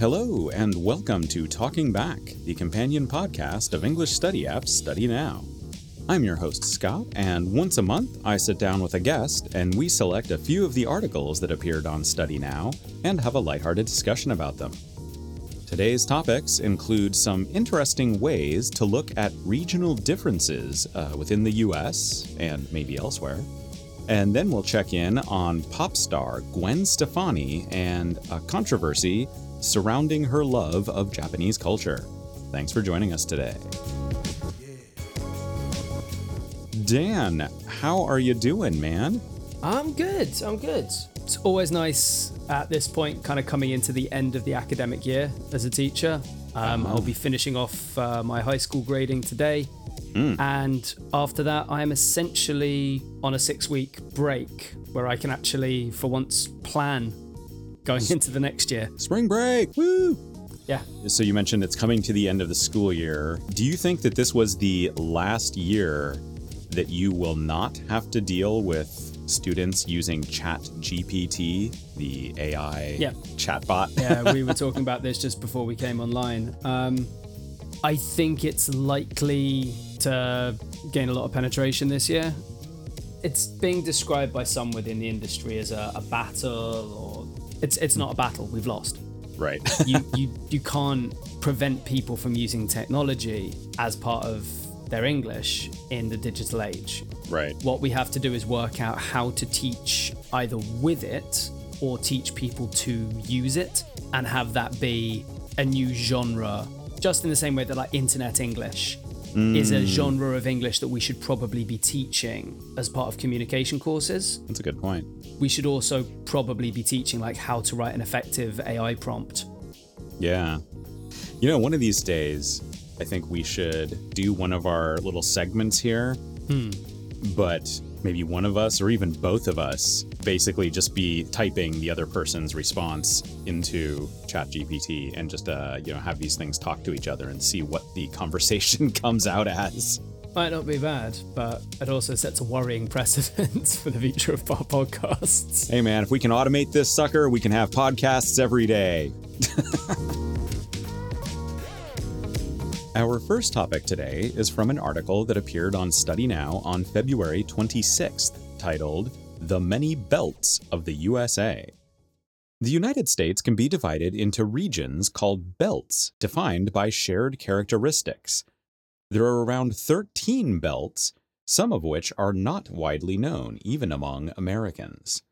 Hello, and welcome to Talking Back, the companion podcast of English study apps Study Now. I'm your host, Scott, and once a month I sit down with a guest and we select a few of the articles that appeared on Study Now and have a lighthearted discussion about them. Today's topics include some interesting ways to look at regional differences uh, within the US and maybe elsewhere. And then we'll check in on pop star Gwen Stefani and a controversy surrounding her love of Japanese culture. Thanks for joining us today. Dan, how are you doing, man? I'm good. I'm good. It's always nice at this point, kind of coming into the end of the academic year as a teacher. Um, I'll be finishing off uh, my high school grading today. And after that, I am essentially on a six week break where I can actually, for once, plan going into the next year. Spring break! Woo! Yeah. So you mentioned it's coming to the end of the school year. Do you think that this was the last year that you will not have to deal with students using Chat GPT, the AI Yeah. chatbot? yeah, we were talking about this just before we came online. Um, I think it's likely to gain a lot of penetration this year. It's being described by some within the industry as a, a battle, or it's it's not a battle. We've lost. right. You you you can't prevent people from using technology as part of their English in the digital age. right. What we have to do is work out how to teach either with it or teach people to use it and have that be a new genre, just in the same way that like internet English is a mm. genre of English that we should probably be teaching as part of communication courses. That's a good point. We should also probably be teaching like how to write an effective AI prompt. Yeah. You know, one of these days, I think we should do one of our little segments here. Hmm. But maybe one of us, or even both of us, basically just be typing the other person's response into ChatGPT and just, uh, you know, have these things talk to each other and see what the conversation comes out as. Might not be bad, but it also sets a worrying precedent for the future of our podcasts. Hey, man, if we can automate this sucker, we can have podcasts every day. Our first topic today is from an article that appeared on Study Now on February 26th, titled The Many Belts of the USA. The United States can be divided into regions called belts, defined by shared characteristics. There are around 13 belts, some of which are not widely known, even among Americans.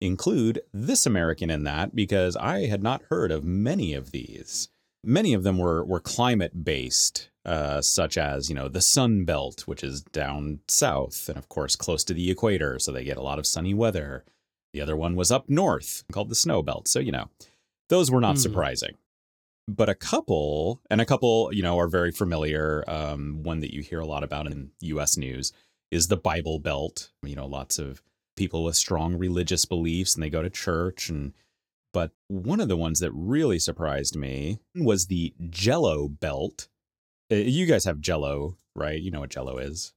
Include this American in that because I had not heard of many of these. Many of them were, were climate based, uh, such as, you know, the Sun Belt, which is down south and, of course, close to the equator, so they get a lot of sunny weather. The other one was up north, called the Snow Belt. So, you know, those were not Hmm. surprising. But a couple, and a couple, you know, are very familiar. Um, one that you hear a lot about in US news is the Bible Belt. You know, lots of people with strong religious beliefs and they go to church and but one of the ones that really surprised me was the Jello Belt. Uh, You guys have Jello, right? You know what Jello is.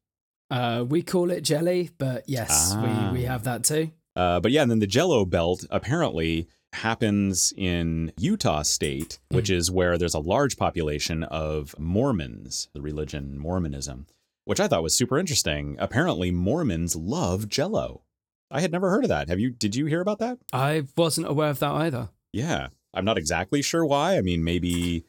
Uh, we call it jelly, but yes, Ah. we, we have that too. Uh, but yeah, and then the Jello Belt apparently happens in Utah State, which is where there's a large population of Mormons, the religion Mormonism, which I thought was super interesting. Apparently, Mormons love Jello. I had never heard of that. Have you? Did you hear about that? I wasn't aware of that either. Yeah, I'm not exactly sure why. I mean, maybe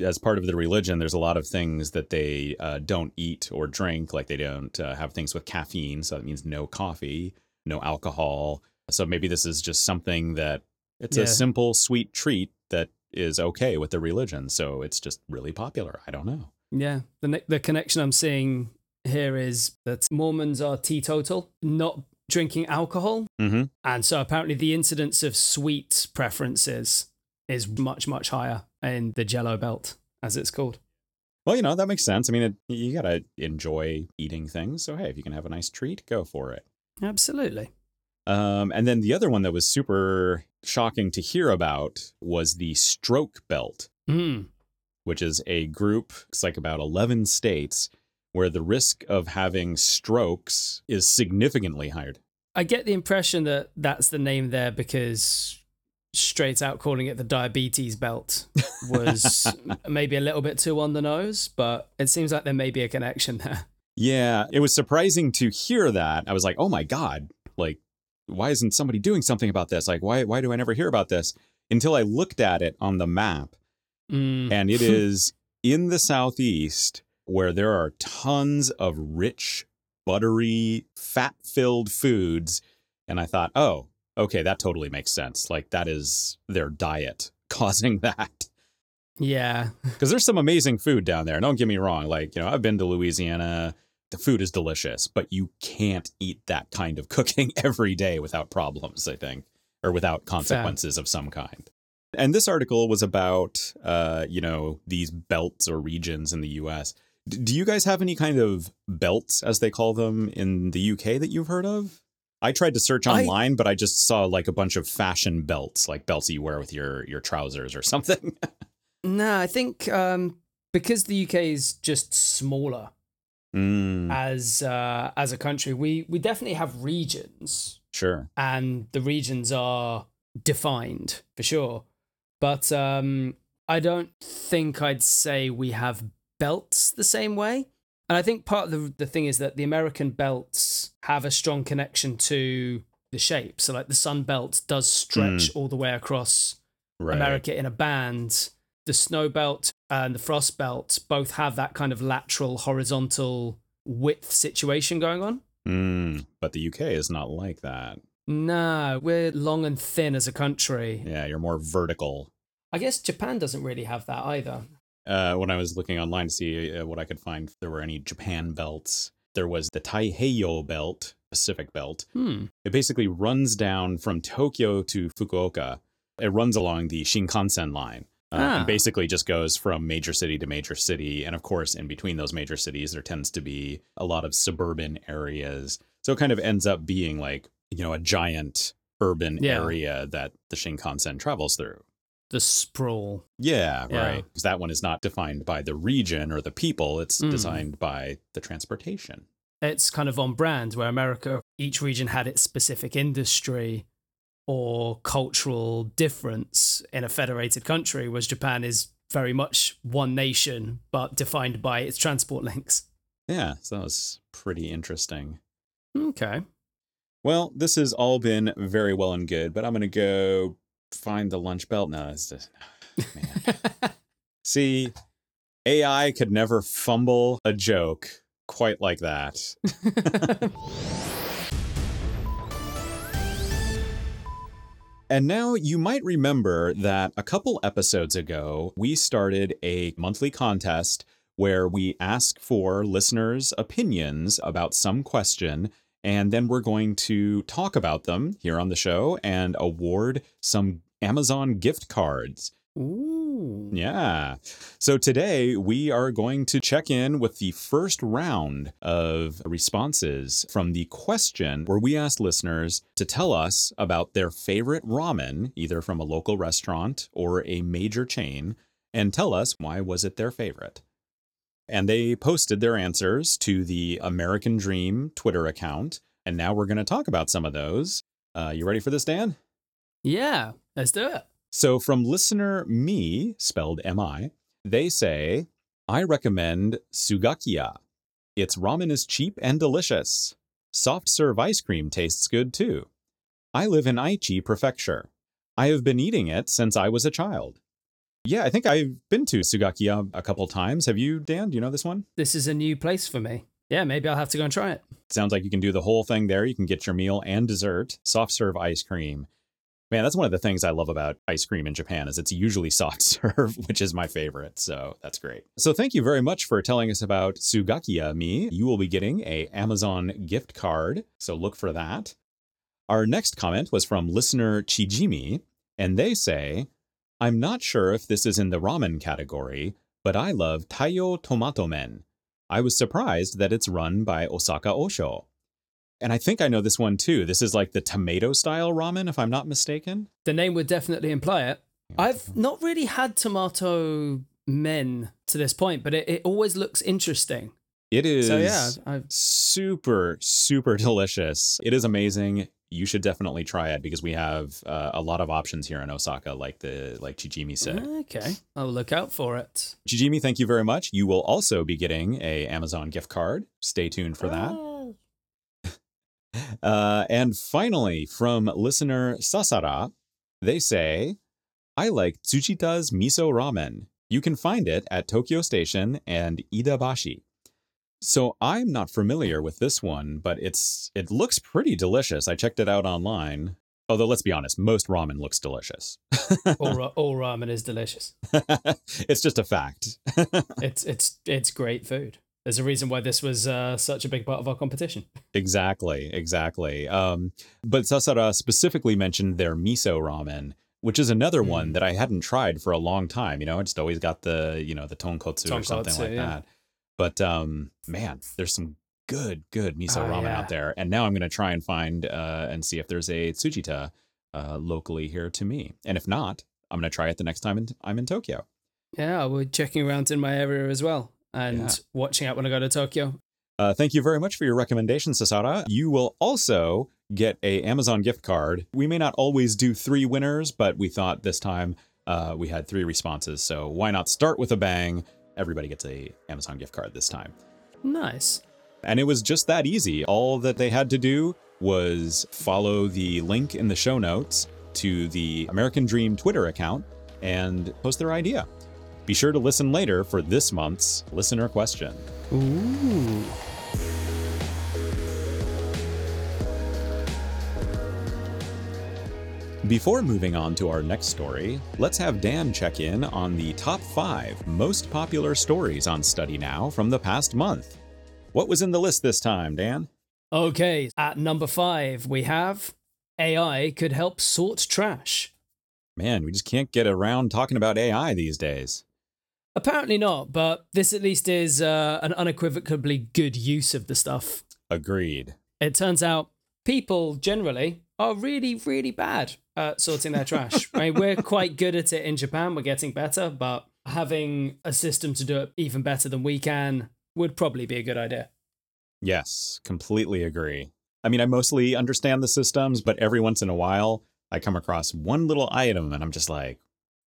as part of the religion, there's a lot of things that they uh, don't eat or drink, like they don't uh, have things with caffeine. So that means no coffee, no alcohol. So maybe this is just something that it's Yeah. a simple, sweet treat that is okay with the religion. So it's just really popular. I don't know. Yeah, the the connection I'm seeing here is that Mormons are teetotal, not drinking alcohol, Mm-hmm. and so apparently the incidence of sweet preferences is much much higher in the Jello Belt, as it's called. Well, you know, that makes sense. I mean, it, you got to enjoy eating things. So, hey, if you can have a nice treat, go for it. Absolutely. Um, and then the other one that was super shocking to hear about was the stroke belt, Mm. which is a group, it's like about 11 states, where the risk of having strokes is significantly higher. I get the impression that that's the name there because straight out calling it the diabetes belt was maybe a little bit too on the nose, but it seems like there may be a connection there. Yeah, it was surprising to hear that. I was like, "Oh my god, like why isn't somebody doing something about this? Like why why do I never hear about this?" Until I looked at it on the map. Mm. And it is in the southeast where there are tons of rich, buttery, fat-filled foods, and I thought, "Oh, okay, that totally makes sense. Like that is their diet causing that." Yeah. Because there's some amazing food down there. Don't get me wrong. Like, you know, I've been to Louisiana. The food is delicious, but you can't eat that kind of cooking every day without problems, I think, or without consequences Fair. of some kind. And this article was about, uh, you know, these belts or regions in the US. Do you guys have any kind of belts, as they call them, in the UK that you've heard of? I tried to search online, I... but I just saw like a bunch of fashion belts, like belts you wear with your your trousers or something. no, I think um, because the UK is just smaller mm. as uh, as a country, we we definitely have regions. Sure. And the regions are defined for sure. But um, I don't think I'd say we have belts the same way. And I think part of the, the thing is that the American belts have a strong connection to the shape. So, like the Sun Belt does stretch mm. all the way across right. America in a band. The Snow Belt and the Frost Belt both have that kind of lateral, horizontal width situation going on. Mm, but the UK is not like that. No, we're long and thin as a country. Yeah, you're more vertical. I guess Japan doesn't really have that either. Uh, when I was looking online to see uh, what I could find, if there were any Japan belts. There was the Taiheiyo belt, Pacific belt. Hmm. It basically runs down from Tokyo to Fukuoka. It runs along the Shinkansen line. Uh, ah. and basically just goes from major city to major city. And of course, in between those major cities, there tends to be a lot of suburban areas. So it kind of ends up being like you know, a giant urban yeah. area that the Shinkansen travels through. The sprawl. Yeah, yeah. right. Because that one is not defined by the region or the people, it's mm. designed by the transportation. It's kind of on brand where America, each region had its specific industry or cultural difference in a federated country, whereas Japan is very much one nation, but defined by its transport links. Yeah, so that was pretty interesting. Okay. Well, this has all been very well and good, but I'm going to go find the lunch belt. No, it's just, man. See, AI could never fumble a joke quite like that. And now you might remember that a couple episodes ago, we started a monthly contest where we ask for listeners' opinions about some question and then we're going to talk about them here on the show and award some Amazon gift cards. Ooh. Yeah. So today we are going to check in with the first round of responses from the question where we asked listeners to tell us about their favorite ramen, either from a local restaurant or a major chain, and tell us why was it their favorite. And they posted their answers to the American Dream Twitter account. And now we're going to talk about some of those. Uh, you ready for this, Dan? Yeah, let's do it. So, from listener me, spelled M I, they say, I recommend Sugakiya. Its ramen is cheap and delicious. Soft serve ice cream tastes good too. I live in Aichi Prefecture. I have been eating it since I was a child. Yeah, I think I've been to Sugakiya um, a couple times. Have you, Dan? Do you know this one? This is a new place for me. Yeah, maybe I'll have to go and try it. Sounds like you can do the whole thing there. You can get your meal and dessert, soft serve ice cream. Man, that's one of the things I love about ice cream in Japan is it's usually soft serve, which is my favorite. So that's great. So thank you very much for telling us about Sugakiya uh, Mi. You will be getting a Amazon gift card, so look for that. Our next comment was from listener Chijimi, and they say, I'm not sure if this is in the ramen category, but I love Taiyo Tomato Men. I was surprised that it's run by Osaka Osho. And I think I know this one too. This is like the tomato style ramen, if I'm not mistaken. The name would definitely imply it. I've not really had tomato men to this point, but it, it always looks interesting. It is so, yeah, I've... super, super delicious. It is amazing. You should definitely try it because we have uh, a lot of options here in Osaka, like the like Chijimi said. Okay, I'll look out for it. Chijimi, thank you very much. You will also be getting a Amazon gift card. Stay tuned for that. Oh. Uh, and finally, from listener Sasara, they say, I like Tsujita's miso ramen. You can find it at Tokyo Station and Iidabashi. So I'm not familiar with this one, but it's it looks pretty delicious. I checked it out online. Although let's be honest, most ramen looks delicious. all, ra- all ramen is delicious. it's just a fact. It's it's it's great food. There's a reason why this was uh, such a big part of our competition. Exactly, exactly. Um, but Sasara specifically mentioned their miso ramen, which is another Mm. one that I hadn't tried for a long time. You know, I just always got the you know the tonkotsu, or something like yeah. that. But um, man, there's some good, good miso Oh, ramen yeah. out there, and now I'm gonna try and find uh, and see if there's a Tsujita uh, locally here to me, and if not, I'm gonna try it the next time in, I'm in Tokyo. Yeah, we're checking around in my area as well and Yeah. watching out when I go to Tokyo. Uh, thank you very much for your recommendation, Sasara. You will also get a Amazon gift card. We may not always do three winners, but we thought this time uh, we had three responses, so why not start with a bang? Everybody gets a Amazon gift card this time. Nice. And it was just that easy. All that they had to do was follow the link in the show notes to the American Dream Twitter account and post their idea. Be sure to listen later for this month's listener question. Ooh. Before moving on to our next story, let's have Dan check in on the top five most popular stories on Study Now from the past month. What was in the list this time, Dan? Okay, at number five, we have AI could help sort trash. Man, we just can't get around talking about AI these days. Apparently not, but this at least is uh, an unequivocally good use of the stuff. Agreed. It turns out people generally are really, really bad at sorting their trash. Mean, we're quite good at it in Japan. We're getting better, but having a system to do it even better than we can would probably be a good idea. Yes, completely agree. I mean, I mostly understand the systems, but every once in a while, I come across one little item and I'm just like,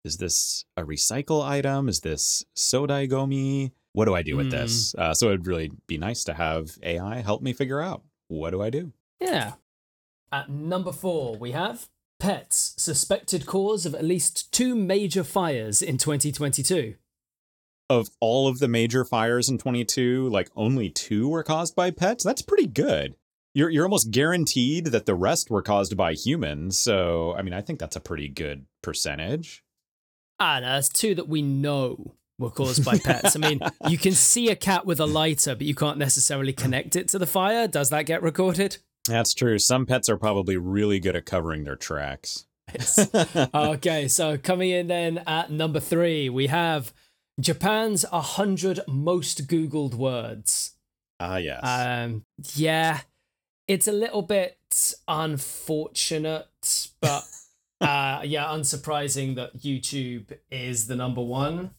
is this a recycle item? Is this Sodaigomi? What do I do with Hmm. this? Uh, so it'd really be nice to have AI help me figure out what do I do? Yeah. At number four, we have pets, suspected cause of at least two major fires in 2022. Of all of the major fires in 22, like only two were caused by pets? That's pretty good. You're, you're almost guaranteed that the rest were caused by humans. So, I mean, I think that's a pretty good percentage. Ah, no, that's two that we know were caused by pets. I mean, you can see a cat with a lighter, but you can't necessarily connect it to the fire. Does that get recorded? That's true. Some pets are probably really good at covering their tracks. okay, so coming in then at number three, we have Japan's 100 most Googled words. Ah, yes. Um, yeah, it's a little bit unfortunate, but uh, yeah, unsurprising that YouTube is the number one.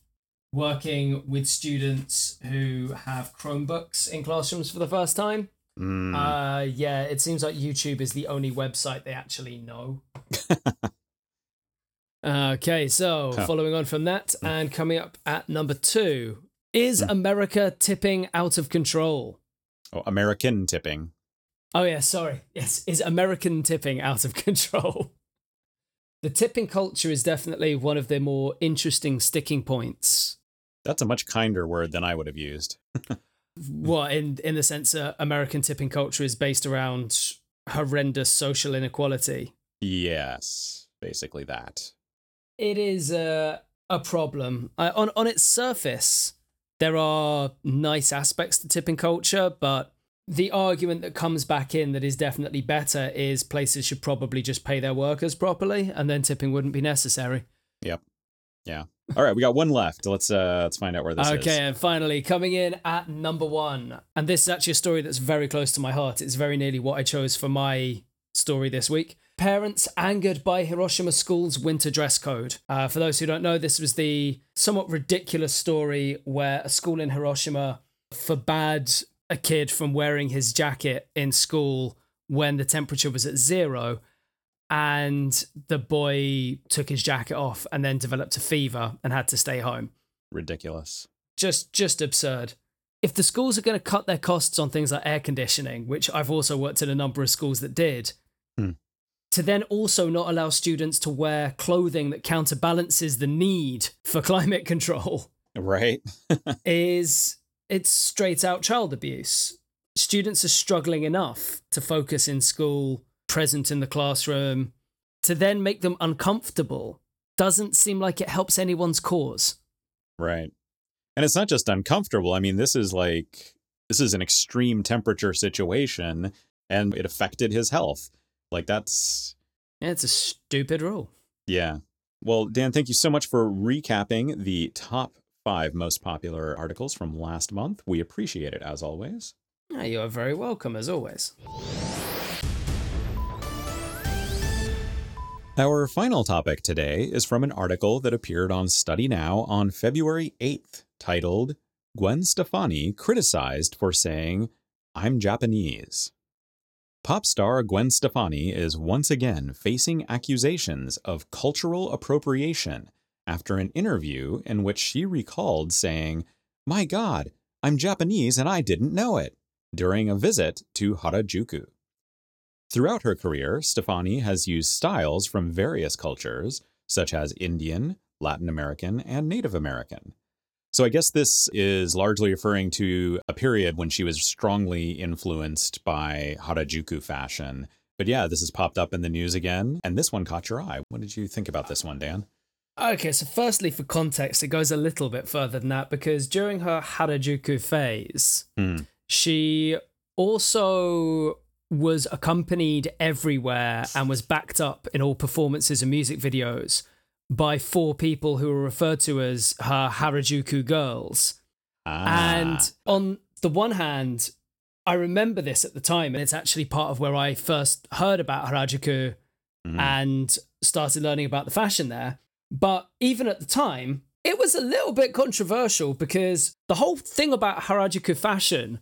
Working with students who have Chromebooks in classrooms for the first time. Mm, Uh, yeah, it seems like YouTube is the only website they actually know. okay, so Huh. following on from that, and coming up at number two, is Hmm. America tipping out of control? oh, American tipping. Oh, yeah, sorry. Yes, is American tipping out of control? The tipping culture is definitely one of the more interesting sticking points. That's a much kinder word than I would have used. What in in the sense that American tipping culture is based around horrendous social inequality. Yes, basically that. It is a a problem. Uh, on on its surface, there are nice aspects to tipping culture, but the argument that comes back in that is definitely better is places should probably just pay their workers properly, and then tipping wouldn't be necessary. All right, we got one left. Let's uh let's find out where this is. Okay, and finally, coming in at number one. And this is actually a story that's very close to my heart. It's very nearly what I chose for my story this week. Parents angered by Hiroshima school's winter dress code. Uh, for those who don't know, this was the somewhat ridiculous story where a school in Hiroshima forbade a kid from wearing his jacket in school when the temperature was at zero and the boy took his jacket off and then developed a fever and had to stay home. Ridiculous. Just just absurd. If the schools are going to cut their costs on things like air conditioning, which I've also worked in a number of schools that did, Hmm. to then also not allow students to wear clothing that counterbalances the need for climate control Right? is it's straight out child abuse. Students are struggling enough to focus in school, present in the classroom, to then make them uncomfortable doesn't seem like it helps anyone's cause. Right. And it's not just uncomfortable. I mean, this is like this is an extreme temperature situation and it affected his health. Like that's Yeah, it's a stupid rule. yeah. Well, Dan, thank you so much for recapping the top 5 most popular articles from last month. We appreciate it as always. Yeah, you are very welcome as always. Our final topic today is from an article that appeared on Study Now on February 8th, titled Gwen Stefani Criticized for Saying, I'm Japanese. Pop star Gwen Stefani is once again facing accusations of cultural appropriation after an interview in which she recalled saying, My God, I'm Japanese and I didn't know it, during a visit to Harajuku. Throughout her career, Stefani has used styles from various cultures, such as Indian, Latin American, and Native American. So I guess this is largely referring to a period when she was strongly influenced by Harajuku fashion. But yeah, this has popped up in the news again, and this one caught your eye. What did you think about this one, Dan? Okay, so firstly, for context, it goes a little bit further than that because during her Harajuku phase, Hmm. she also was accompanied everywhere and was backed up in all performances and music videos by four people who were referred to as her Harajuku girls. Ah, And on the one hand, I remember this at the time, and it's actually part of where I first heard about Harajuku Mhm. and started learning about the fashion there. But even at the time, it was a little bit controversial because the whole thing about Harajuku fashion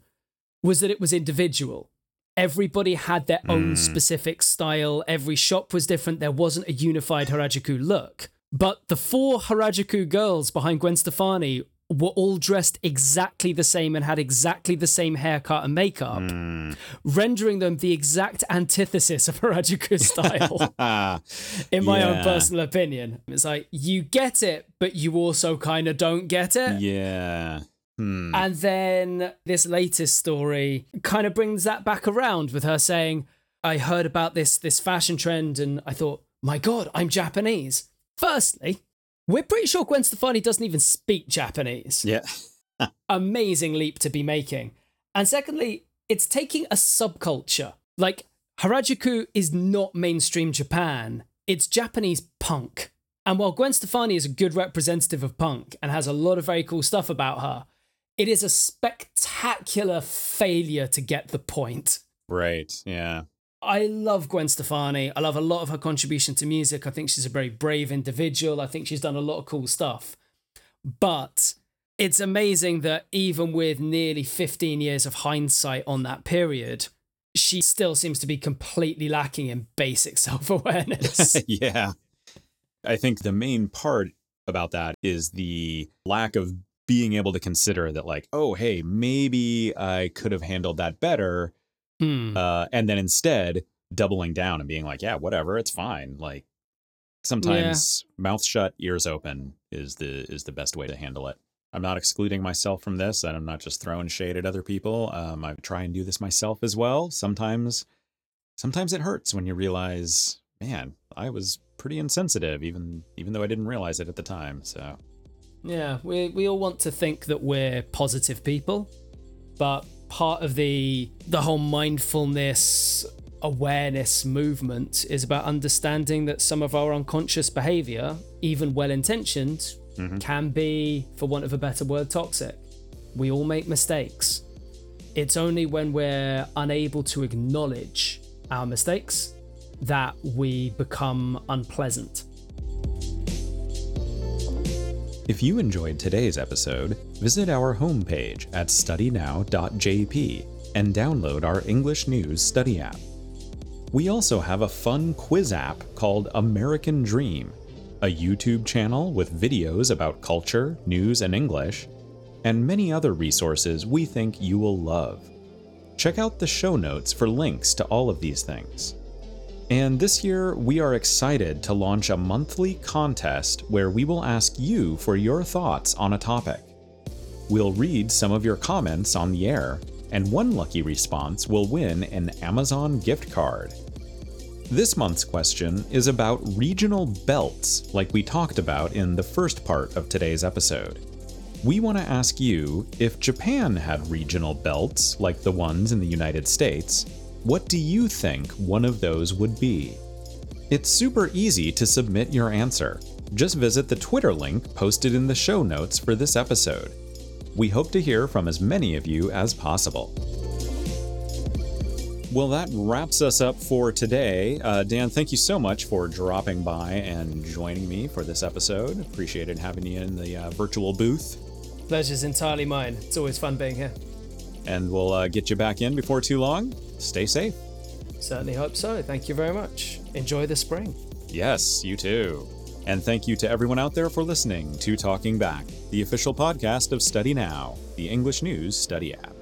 was that it was individual. Everybody had their own Mm. specific style. Every shop was different. There wasn't a unified Harajuku look. But the four Harajuku girls behind Gwen Stefani were all dressed exactly the same and had exactly the same haircut and makeup, Mm. rendering them the exact antithesis of Harajuku style in my own personal opinion. It's like you get it, but you also kind of don't get it. yeah. Hmm. And then this latest story kind of brings that back around with her saying, I heard about this this fashion trend and I thought, my God, I'm Japanese. Firstly, we're pretty sure Gwen Stefani doesn't even speak Japanese. yeah. Amazing leap to be making. And secondly, it's taking a subculture. Like Harajuku is not mainstream Japan. It's Japanese punk. And while Gwen Stefani is a good representative of punk and has a lot of very cool stuff about her, it is a spectacular failure to get the point. Right. Yeah. I love Gwen Stefani. I love a lot of her contribution to music. I think she's a very brave individual. I think she's done a lot of cool stuff. But it's amazing that even with nearly 15 years of hindsight on that period, she still seems to be completely lacking in basic self awareness. yeah. I think the main part about that is the lack of being able to consider that, like, oh, hey, maybe I could have handled that better. Hmm. Uh, and then instead doubling down and being like, yeah, whatever, it's fine. Like sometimes mouth shut, ears open is the is the best way to handle it. I'm not excluding myself from this, and I'm not just throwing shade at other people. Um, I try and do this myself as well. Sometimes, sometimes it hurts when you realize, man, I was pretty insensitive, even even though I didn't realize it at the time. So Yeah, we we all want to think that we're positive people, but part of the the whole mindfulness awareness movement is about understanding that some of our unconscious behavior, even well intentioned, mm-hmm. can be, for want of a better word, toxic. We all make mistakes. It's only when we're unable to acknowledge our mistakes that we become unpleasant. If you enjoyed today's episode, visit our homepage at studynow.jp and download our English News Study app. We also have a fun quiz app called American Dream, a YouTube channel with videos about culture, news, and English, and many other resources we think you will love. Check out the show notes for links to all of these things. And this year, we are excited to launch a monthly contest where we will ask you for your thoughts on a topic. We'll read some of your comments on the air, and one lucky response will win an Amazon gift card. This month's question is about regional belts, like we talked about in the first part of today's episode. We want to ask you if Japan had regional belts like the ones in the United States, what do you think one of those would be? It's super easy to submit your answer. Just visit the Twitter link posted in the show notes for this episode. We hope to hear from as many of you as possible. Well, that wraps us up for today. Uh, Dan, thank you so much for dropping by and joining me for this episode. Appreciated having you in the uh, virtual booth. Pleasure's entirely mine. It's always fun being here. And we'll uh, get you back in before too long stay safe. Certainly hope so. Thank you very much. Enjoy the spring. Yes, you too. And thank you to everyone out there for listening to Talking Back, the official podcast of Study Now, the English News Study app.